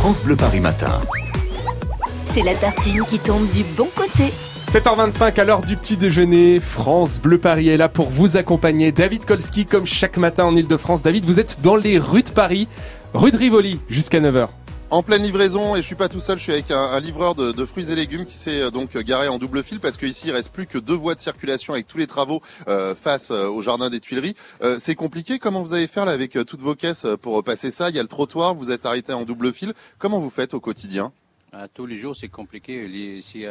France Bleu Paris Matin. C'est la tartine qui tombe du bon côté. 7h25 à l'heure du petit déjeuner, France Bleu Paris est là pour vous accompagner. David Kolski comme chaque matin en Ile-de-France. David, vous êtes dans les rues de Paris, rue de Rivoli jusqu'à 9h. En pleine livraison, et je suis pas tout seul, je suis avec un, un livreur de, de, fruits et légumes qui s'est euh, donc garé en double fil parce qu'ici il reste plus que deux voies de circulation avec tous les travaux euh, face euh, au jardin des Tuileries. Euh, c'est compliqué. Comment vous allez faire là avec euh, toutes vos caisses pour passer ça? Il y a le trottoir, vous êtes arrêté en double fil. Comment vous faites au quotidien? À Tous les jours, c'est compliqué. Ici,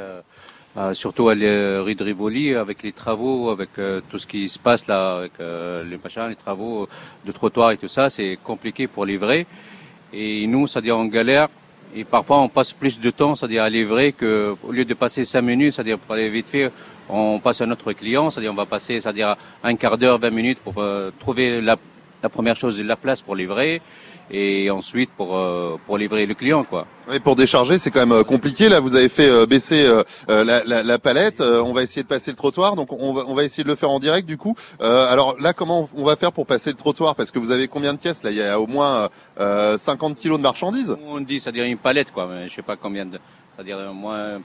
surtout à de Rivoli, avec les travaux, avec tout ce qui se passe là, avec les machins, les travaux de trottoir et tout ça, c'est compliqué pour livrer. Et nous, c'est-à-dire on galère. Et parfois, on passe plus de temps, c'est-à-dire à livrer que, au lieu de passer cinq minutes, c'est-à-dire pour aller vite fait, on passe à notre client, c'est-à-dire on va passer, c'est-à-dire un quart d'heure, vingt minutes pour euh, trouver la, la première chose, la place pour livrer et ensuite pour euh, pour livrer le client quoi. Oui, pour décharger, c'est quand même euh, compliqué. Là, vous avez fait euh, baisser la, la, la, palette. on va essayer de passer le trottoir, donc on va, on va essayer de le faire en direct du coup. alors là, comment on va faire pour passer le trottoir? Parce que vous avez combien de caisses Là, il y a au moins 50 kilos de marchandises. On dit, c'est-à-dire une palette quoi, mais je sais pas combien de, c'est-à-dire moins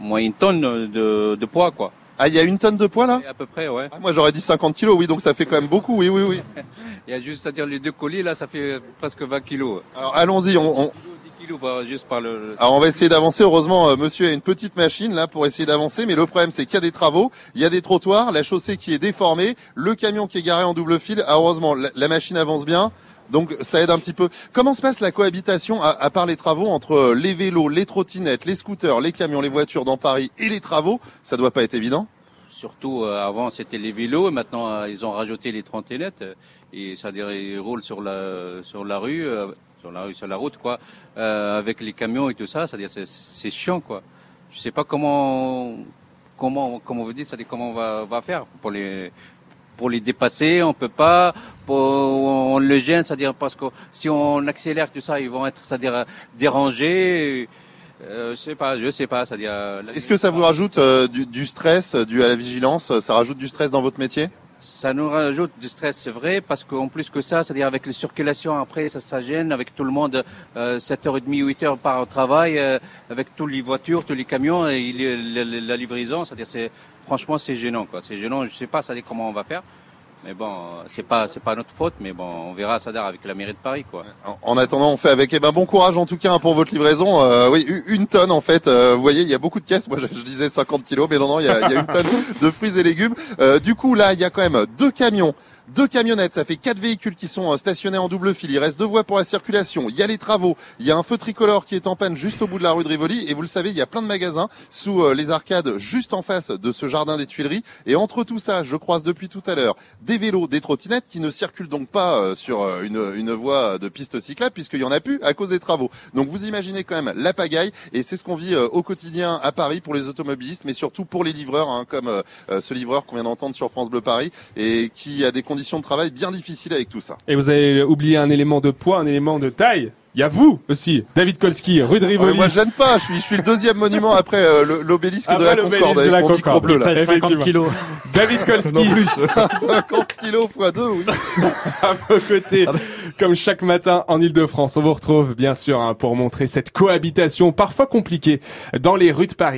moins une tonne de, de poids quoi. Ah, il y a une tonne de poids là? À peu près, ouais. Ah, moi j'aurais dit 50 kilos, oui, donc ça fait quand même beaucoup, oui, oui, oui. il y a juste, c'est-à-dire les deux colis là, ça fait presque 20 kilos. Alors allons-y, on... on... Bah, juste par le... Alors on va essayer d'avancer. Heureusement, euh, monsieur a une petite machine là pour essayer d'avancer, mais le problème c'est qu'il y a des travaux, il y a des trottoirs, la chaussée qui est déformée, le camion qui est garé en double fil. Ah, heureusement, la, machine avance bien. Donc ça aide un petit peu. Comment se passe la cohabitation à, à, part les travaux entre euh, les vélos, les trottinettes, les scooters, les camions, les voitures dans Paris et les travaux? Ça doit pas être évident. Surtout euh, avant c'était les vélos, maintenant euh, ils ont rajouté les trottinettes et ça dire ils roulent sur la sur la rue, euh, sur la rue, sur la route quoi, euh, avec les camions et tout ça, c'est-à-dire c'est chiant quoi. Je sais pas comment comment comment vous dites, c'est-à-dire comment on va, va faire pour les pour les dépasser, on peut pas, pour, on le gêne, c'est-à-dire parce que si on accélère tout ça, ils vont être, c'est-à-dire dérangés. Euh, je sais pas, je sais pas. C'est-à-dire. Est-ce que ça vous rajoute euh, du, du, stress, dû à la vigilance Ça rajoute du stress dans votre métier? Ça nous rajoute du stress, c'est vrai, parce qu'en plus que ça, c'est-à-dire avec les circulations après, ça, ça gêne avec tout le monde, euh, 7h30, 8h par travail, euh, avec toutes les voitures, tous les camions et la, la, la livraison, c'est-à-dire c'est franchement c'est gênant quoi. C'est gênant. Je sais pas, ça comment on va faire. Mais bon, c'est pas c'est pas notre faute, mais bon, on verra Sadar avec la mairie de Paris, quoi. En, en, attendant, on fait avec. Eh ben, bon courage en tout cas hein, pour votre livraison. Euh, oui, une tonne en fait. Euh, vous voyez, il y a beaucoup de caisses. Moi, je, disais 50 kilos, mais non, non, il y a, il y a une tonne de fruits et légumes. Euh, du coup, là, il y a quand même deux camions deux camionnettes, ça fait quatre véhicules qui sont stationnés en double fil. Il reste deux voies pour la circulation. Il y a les travaux. Il y a un feu tricolore qui est en panne juste au bout de la rue de Rivoli. Et vous le savez, il y a plein de magasins sous les arcades juste en face de ce jardin des Tuileries. Et entre tout ça, je croise depuis tout à l'heure des vélos, des trottinettes qui ne circulent donc pas sur une, une voie de piste cyclable puisqu'il y en a plus à cause des travaux. Donc vous imaginez quand même la pagaille. Et c'est ce qu'on vit au quotidien à Paris pour les automobilistes, mais surtout pour les livreurs, hein, comme ce livreur qu'on vient d'entendre sur France Bleu Paris et qui a des conditions de travail bien difficiles avec tout ça. Et vous avez oublié un élément de poids, un élément de taille. Il y a vous aussi, David Kolski, rue de Rivoli. Oh, moi, je gêne pas. Je suis, je suis le deuxième monument après euh, l'obélisque de la Concorde. De la Concorde. Bleu, là. 50 kilos. David Kolski. non plus. 50 kilos fois 2, oui. à vos côtés, comme chaque matin en Ile-de-France. On vous retrouve, bien sûr, hein, pour montrer cette cohabitation parfois compliquée dans les rues de Paris.